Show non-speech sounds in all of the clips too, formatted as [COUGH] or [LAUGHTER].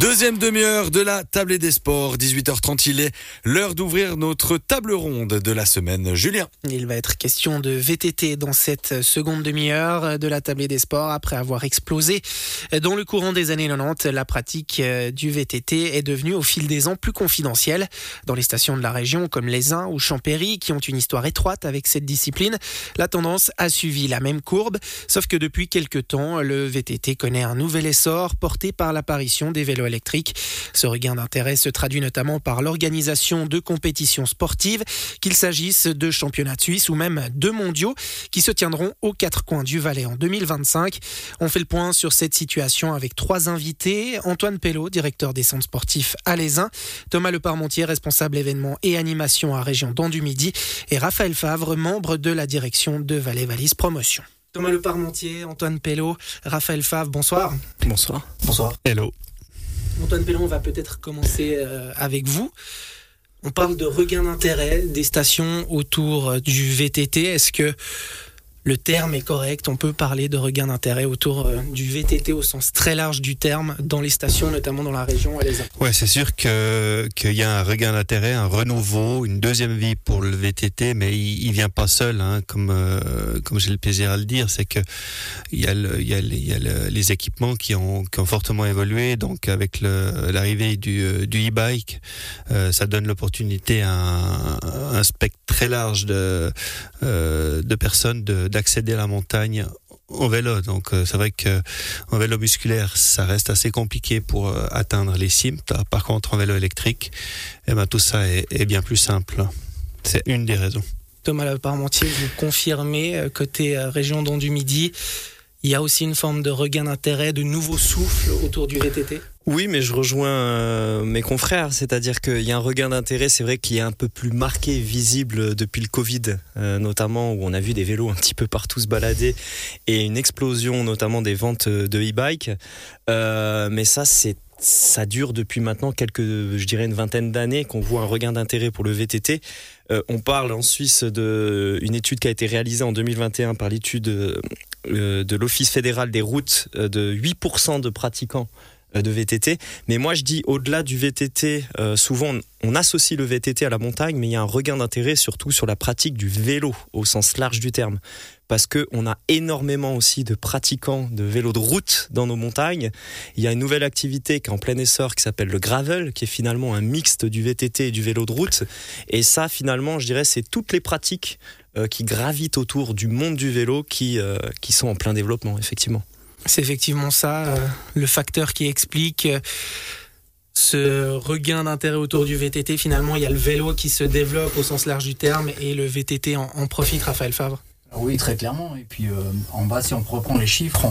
Deuxième demi-heure de la table des sports, 18h30, il est l'heure d'ouvrir notre table ronde de la semaine. Julien. Il va être question de VTT dans cette seconde demi-heure de la table des sports. Après avoir explosé dans le courant des années 90, la pratique du VTT est devenue au fil des ans plus confidentielle. Dans les stations de la région comme Les Uns ou Champéry, qui ont une histoire étroite avec cette discipline, la tendance a suivi la même courbe, sauf que depuis quelques temps, le VTT connaît un nouvel essor porté par l'apparition des vélos électrique. Ce regain d'intérêt se traduit notamment par l'organisation de compétitions sportives, qu'il s'agisse de championnats suisses ou même de mondiaux, qui se tiendront aux quatre coins du Valais en 2025. On fait le point sur cette situation avec trois invités. Antoine Pello, directeur des centres sportifs alaisin, Thomas Leparmentier, responsable événements et animation à région d'Andu-Midi, et Raphaël Favre, membre de la direction de Valais Valise Promotion. Thomas Leparmentier, Antoine Pello, Raphaël Favre, bonsoir. Bonsoir. Bonsoir. Hello. Antoine Pellon, on va peut-être commencer euh, avec vous. On parle de regain d'intérêt des stations autour euh, du VTT. Est-ce que le terme est correct. On peut parler de regain d'intérêt autour euh, du VTT au sens très large du terme dans les stations, notamment dans la région Ouais, c'est sûr qu'il y a un regain d'intérêt, un renouveau, une deuxième vie pour le VTT, mais il, il vient pas seul, hein, comme euh, comme j'ai le plaisir à le dire, c'est que il y a y a, les équipements qui ont fortement évolué, donc avec l'arrivée du euh, du e-bike, ça donne l'opportunité à un, un, spectre très large de de personnes de d'accéder à la montagne en vélo. Donc euh, c'est vrai que en vélo musculaire, ça reste assez compliqué pour euh, atteindre les cimes. Par contre, en vélo électrique, eh ben, tout ça est, bien plus simple. C'est une des raisons. Thomas Parmentier, vous confirmez, euh, côté région du Midi, il y a aussi une forme de regain d'intérêt, de nouveau souffle autour du VTT oui, mais je rejoins euh, mes confrères, c'est-à-dire qu'il y a un regain d'intérêt, c'est vrai qu'il est un peu plus marqué, visible depuis le Covid, euh, notamment où on a vu des vélos un petit peu partout se balader et une explosion notamment des ventes de e-bike. Euh, mais ça, c'est ça dure depuis maintenant quelques, je dirais une vingtaine d'années qu'on voit un regain d'intérêt pour le VTT. on parle en Suisse d'une étude qui a été réalisée en 2021 par l'étude de l'Office fédéral des routes de 8% de pratiquants de VTT. Mais moi, je dis au-delà du VTT, euh, souvent on associe le VTT à la montagne, mais il y a un regain d'intérêt surtout sur la pratique du vélo au sens large du terme. Parce qu'on a énormément aussi de pratiquants de vélo de route dans nos montagnes. Il y a une nouvelle activité qui est en plein essor qui s'appelle le gravel, qui est finalement un mixte du VTT et du vélo de route. Et ça, finalement, je dirais, c'est toutes les pratiques euh, qui gravitent autour du monde du vélo qui, qui sont en plein développement, effectivement. C'est effectivement ça, euh, le facteur qui explique euh, ce regain d'intérêt autour du VTT. Finalement, il y a le vélo qui se développe au sens large du terme et le VTT en, profite, Raphaël Favre. Oui, très clairement. Et puis euh, en bas, si on reprend les chiffres,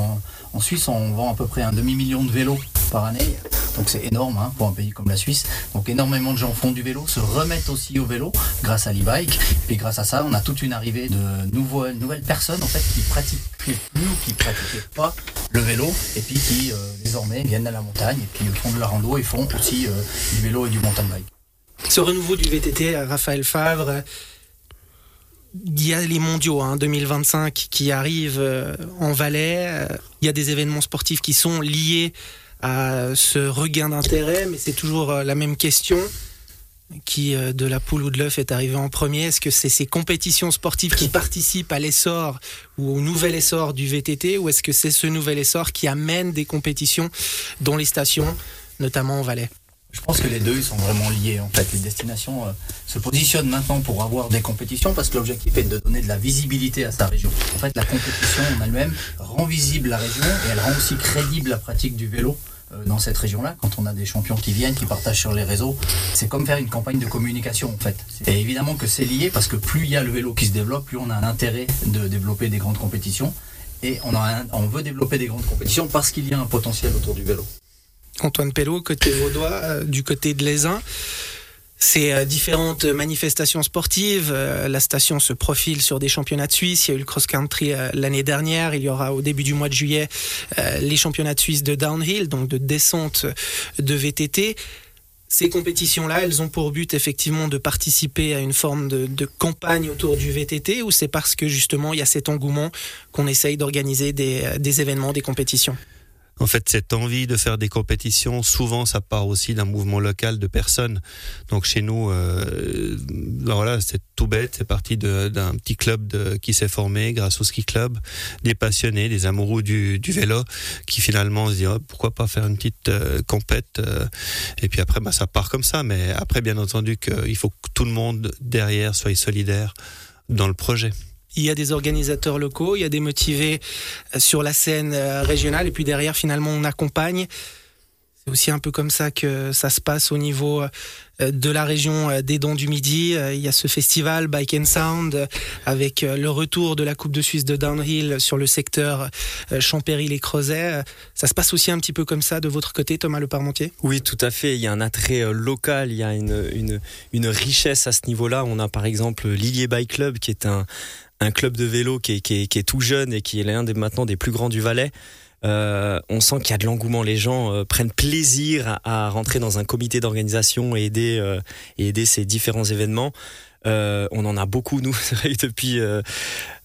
en Suisse, on vend à peu près un demi-million de vélos par année. Donc c'est énorme hein, pour un pays comme la Suisse. Donc énormément de gens font du vélo, se remettent aussi au vélo grâce à l'e-bike. Puis grâce à ça, on a toute une arrivée de nouvelles, nouvelles personnes en fait qui pratiquent plus ou qui pratiquaient pas le vélo et puis qui euh, désormais viennent à la montagne et puis font de la rando et font aussi euh, du vélo et du mountain bike. Ce renouveau du VTT, Raphaël Favre, il y a les mondiaux hein, 2025 qui arrivent euh, en Valais. Il y a des événements sportifs qui sont liés à ce regain d'intérêt, mais c'est toujours euh, la même question qui euh, de la poule ou de l'œuf est arrivé en premier Est-ce que c'est ces compétitions sportives qui participent à l'essor ou au nouvel essor du VTT ou est-ce que c'est ce nouvel essor qui amène des compétitions dans les stations, notamment en Valais? Je pense que les deux sont vraiment liés. En fait, les destinations euh, se positionnent maintenant pour avoir des compétitions parce que l'objectif est de donner de la visibilité à sa région. En fait, la compétition en elle-même rend visible la région et elle rend aussi crédible la pratique du vélo dans cette région-là, quand on a des champions qui viennent, qui partagent sur les réseaux, c'est comme faire une campagne de communication en fait. Et évidemment que c'est lié parce que plus il y a le vélo qui se développe, plus on a un intérêt de développer des grandes compétitions. Et on, a on veut développer des grandes compétitions parce qu'il y a un potentiel autour du vélo. Antoine Pello, côté vaudois, euh, du côté de l'Aisin. Ces euh, différentes manifestations sportives, euh, la station se profile sur des championnats de Suisse. Il y a eu le cross-country euh, l'année dernière. Il y aura au début du mois de juillet les championnats de Suisse de downhill, donc de descente de VTT. Ces compétitions-là, elles ont pour but effectivement de participer à une forme de, de campagne autour du VTT ou c'est parce que justement il y a cet engouement qu'on essaye d'organiser des, des événements, des compétitions? En fait, cette envie de faire des compétitions, souvent, ça part aussi d'un mouvement local de personnes. Donc chez nous, euh, ben voilà, c'est tout bête. C'est parti d'un petit club qui s'est formé grâce au ski club, des passionnés, des amoureux du, du vélo, qui finalement se disent oh, pourquoi pas faire une petite euh, compète. Euh, et puis après, ben, ça part comme ça. Mais après, bien entendu, qu'il faut que tout le monde derrière soit solidaire dans le projet il y a des organisateurs locaux, il y a des motivés euh, sur la scène euh, régionale, et puis derrière, finalement, on accompagne. C'est aussi un peu comme ça que ça se passe au niveau euh, de la région des Dents du Midi. Il y a ce festival Bike and Sound avec le retour de la Coupe de Suisse de downhill sur le secteur Champéry les Creusets. Ça se passe aussi un petit peu comme ça de votre côté, Thomas Le Parmentier? Oui, tout à fait. Il y a un attrait local, il y a une, richesse à ce niveau-là. On a par exemple Lilier Bike Club qui est un, un club de vélo qui est, tout jeune et qui est l'un des maintenant des plus grands du Valais. Euh, on sent qu'il y a de l'engouement. Les gens euh, prennent plaisir à, rentrer dans un comité d'organisation et aider, euh, et aider ces différents événements. Euh, on en a beaucoup nous [LAUGHS] depuis euh,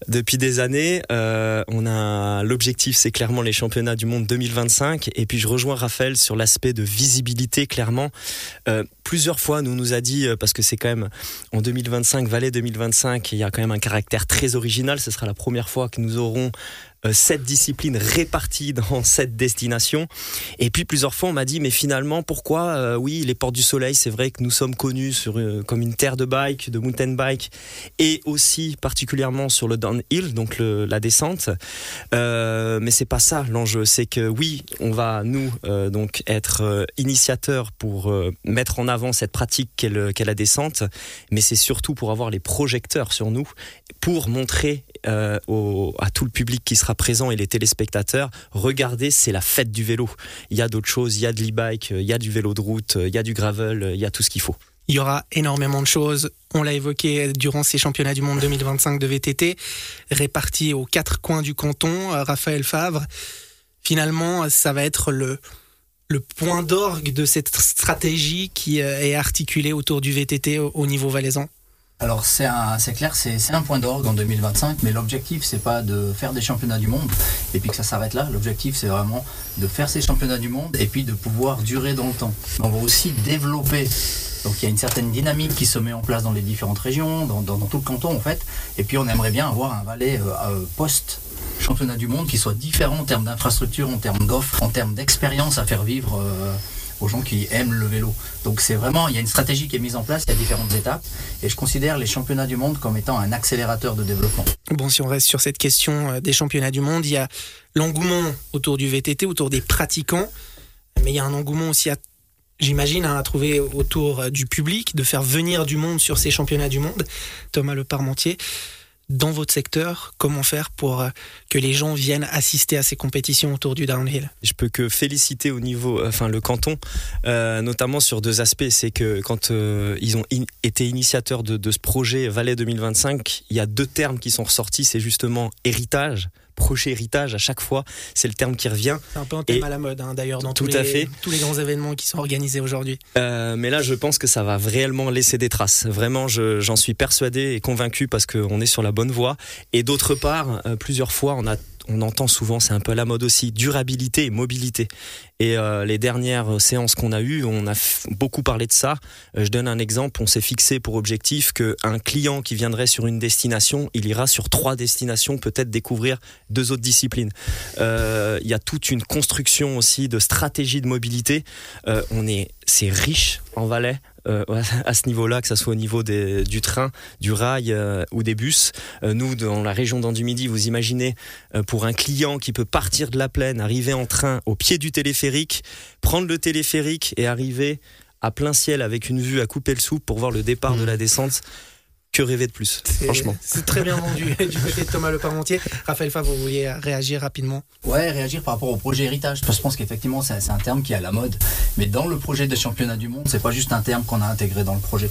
depuis des années. Euh, on a l'objectif, c'est clairement les championnats du monde 2025. Et puis je rejoins Raphaël sur l'aspect de visibilité. Clairement, plusieurs fois, nous nous a dit parce que c'est quand même en 2025, Valais 2025, il y a quand même un caractère très original. Ce sera la première fois que nous aurons sept disciplines réparties dans [LAUGHS] sept destinations. Et puis plusieurs fois, on m'a dit, mais finalement, pourquoi Oui, les Portes du Soleil, c'est vrai que nous sommes connus sur, comme une terre de bike, de mountain bike, et aussi particulièrement sur le downhill, donc la descent. Euh, mais c'est pas ça l'enjeu. C'est que oui, on va nous euh, donc être euh, initiateurs pour euh, mettre en avant cette pratique qu'est la descente, mais c'est surtout pour avoir les projecteurs sur nous, pour montrer au, à tout le public qui sera présent et les téléspectateurs, regardez, c'est la fête du vélo. Il y a d'autres choses, il y a de l'e-bike, il y a du vélo de route, il y a du gravel, il y a tout ce qu'il faut. Il y aura énormément de choses. On l'a évoqué durant ces championnats du monde 2025 de VTT, répartis aux quatre coins du canton. Euh, Raphaël Favre, finalement, ça va être le, le point d'orgue de cette stratégie qui euh, est articulée autour du VTT au niveau valaisan alors c'est clair, c'est un point d'orgue en 2025, mais l'objectif c'est pas de faire des championnats du monde et puis que ça s'arrête là. L'objectif c'est vraiment de faire ces championnats du monde et puis de pouvoir durer dans le temps. On va aussi développer donc il y a une certaine dynamique qui se met en place dans les différentes régions, dans, tout le canton en fait. Et puis on aimerait bien avoir un Valais euh, euh, post championnat du monde qui soit différent en termes d'infrastructure, en termes d'offres, en termes d'expérience à faire vivre. Euh, aux gens qui aiment le vélo. Donc c'est vraiment, il y a une stratégie qui est mise en place, il y a différentes étapes, et je considère les championnats du monde comme étant un accélérateur de développement. Bon, si on reste sur cette question des championnats du monde, il y a l'engouement autour du VTT, autour des pratiquants, mais il y a un engouement aussi j'imagine, hein, à trouver autour euh, du public, de faire venir du monde sur ces championnats du monde. Thomas Le Parmentier, dans votre secteur, comment faire pour euh, que les gens viennent assister à ces compétitions autour du downhill? Je peux que féliciter au niveau, euh, enfin le canton, notamment sur deux aspects. C'est que quand ils ont été initiateurs de, de ce projet Valais 2025, il y a deux termes qui sont ressortis. C'est justement héritage projet héritage à chaque fois. C'est le terme qui revient. C'est un peu un thème à la mode, hein, d'ailleurs, dans tous, les, tous les grands événements qui sont organisés aujourd'hui. Euh, mais là, je pense que ça va réellement laisser des traces. Vraiment, j'en suis persuadé et convaincu parce qu'on est sur la bonne voie. Et d'autre part, euh, plusieurs fois, on a on entend souvent, c'est un peu la mode aussi, durabilité et mobilité. Et euh, les dernières séances qu'on a eues, on a beaucoup parlé de ça. Euh, je donne un exemple, on s'est fixé pour objectif qu'un client qui viendrait sur une destination, il ira sur trois destinations, peut-être découvrir deux autres disciplines. Euh, il y a toute une construction aussi de stratégie de mobilité. on est, c'est riche en Valais. [LAUGHS] À ce niveau-là, que ce soit au niveau du train, du rail ou des bus. Nous, dans la région d'Andu-Midi, vous imaginez, pour un client qui peut partir de la plaine, arriver en train au pied du téléphérique, prendre le téléphérique et arriver à plein ciel avec une vue à couper le soupe pour voir le départ de la mmh. descente que rêver de plus, franchement. C'est très bien vendu [LAUGHS] du côté de Thomas Le Parmentier. Raphaël Favre, vous vouliez réagir rapidement Ouais, réagir par rapport au projet héritage. Je pense qu'effectivement, c'est un terme qui est à la mode. Mais dans le projet de championnat du monde, c'est pas juste un terme qu'on a intégré dans le projet.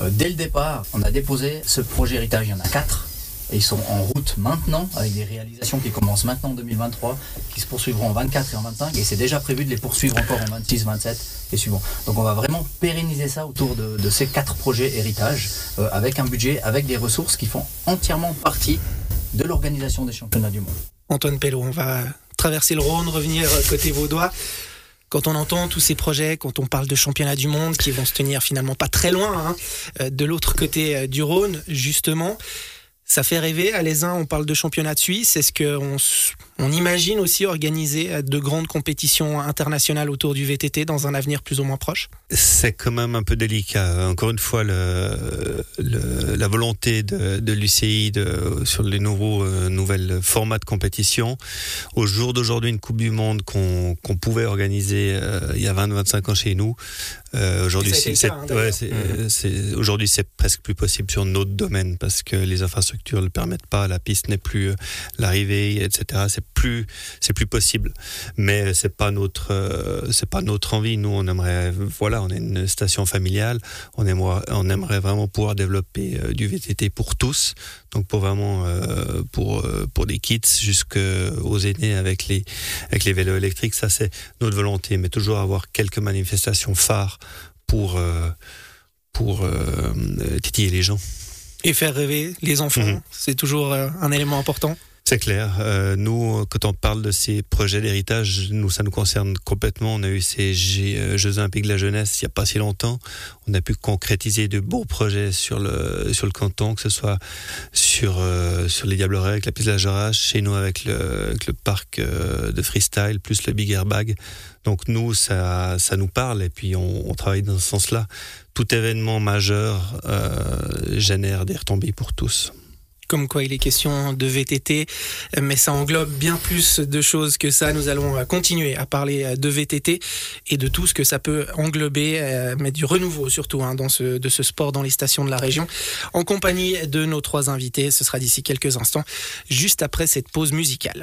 Euh, dès le départ, on a déposé ce projet héritage. Il y en a quatre ils sont en route maintenant, avec des réalisations qui commencent maintenant en 2023, qui se poursuivront en 24 et en 25, et c'est déjà prévu de les poursuivre encore en 26, 27 et suivant. Donc on va vraiment pérenniser ça autour de, ces quatre projets héritage, euh, avec un budget, avec des ressources qui font entièrement partie de l'organisation des championnats du monde. Antoine Pello, on va traverser le Rhône, revenir côté Vaudois quand on entend tous ces projets, quand on parle de championnats du monde qui vont se tenir finalement pas très loin, hein, de l'autre côté du Rhône, justement, ça fait rêver. À les uns, on parle de championnat de Suisse. Est-ce qu'on on imagine aussi organiser de grandes compétitions internationales autour du VTT dans un avenir plus ou moins proche? C'est quand même un peu délicat. Encore une fois, le, le, la volonté de, de l'UCI de, sur les nouveaux euh, nouvelles formats de compétition. Au jour d'aujourd'hui, une Coupe du Monde qu'on pouvait organiser euh, il y a 20-25 ans chez nous. Euh, aujourd'hui, c'est hein, ouais, mmh. aujourd'hui c'est presque plus possible sur notre domaine parce que les infrastructures ne le permettent pas. La piste n'est plus euh, l'arrivée, etc. C'est plus c'est plus possible. Mais c'est pas notre euh, c'est pas notre envie. Nous, on aimerait voilà, on est une station familiale. On aimerait on aimerait vraiment pouvoir développer euh, du VTT pour tous. Donc pour vraiment euh, pour pour des kits jusqu'aux aînés avec les avec les vélos électriques, ça c'est notre volonté. Mais toujours avoir quelques manifestations phares pour pour titiller les gens et faire rêver les enfants. Mmh. C'est toujours un élément important. C'est clair. Euh, nous, quand on parle de ces projets d'héritage, nous, ça nous concerne complètement. On a eu ces Jeux Olympiques de la jeunesse il n'y a pas si longtemps. On a pu concrétiser de beaux projets sur le sur le canton, que ce soit sur euh, sur les Diablerets avec la piste de la Jarache, chez nous avec le, avec le parc euh, de freestyle, plus le Big Airbag. Donc nous, ça ça nous parle et puis on, on travaille dans ce sens-là. Tout événement majeur euh, génère des retombées pour tous comme quoi il est question de VTT, mais ça englobe bien plus de choses que ça. Nous allons continuer à parler de VTT et de tout ce que ça peut englober, euh, mais du renouveau surtout hein, dans ce, de ce sport dans les stations de la région, en compagnie de nos trois invités. Ce sera d'ici quelques instants, juste après cette pause musicale.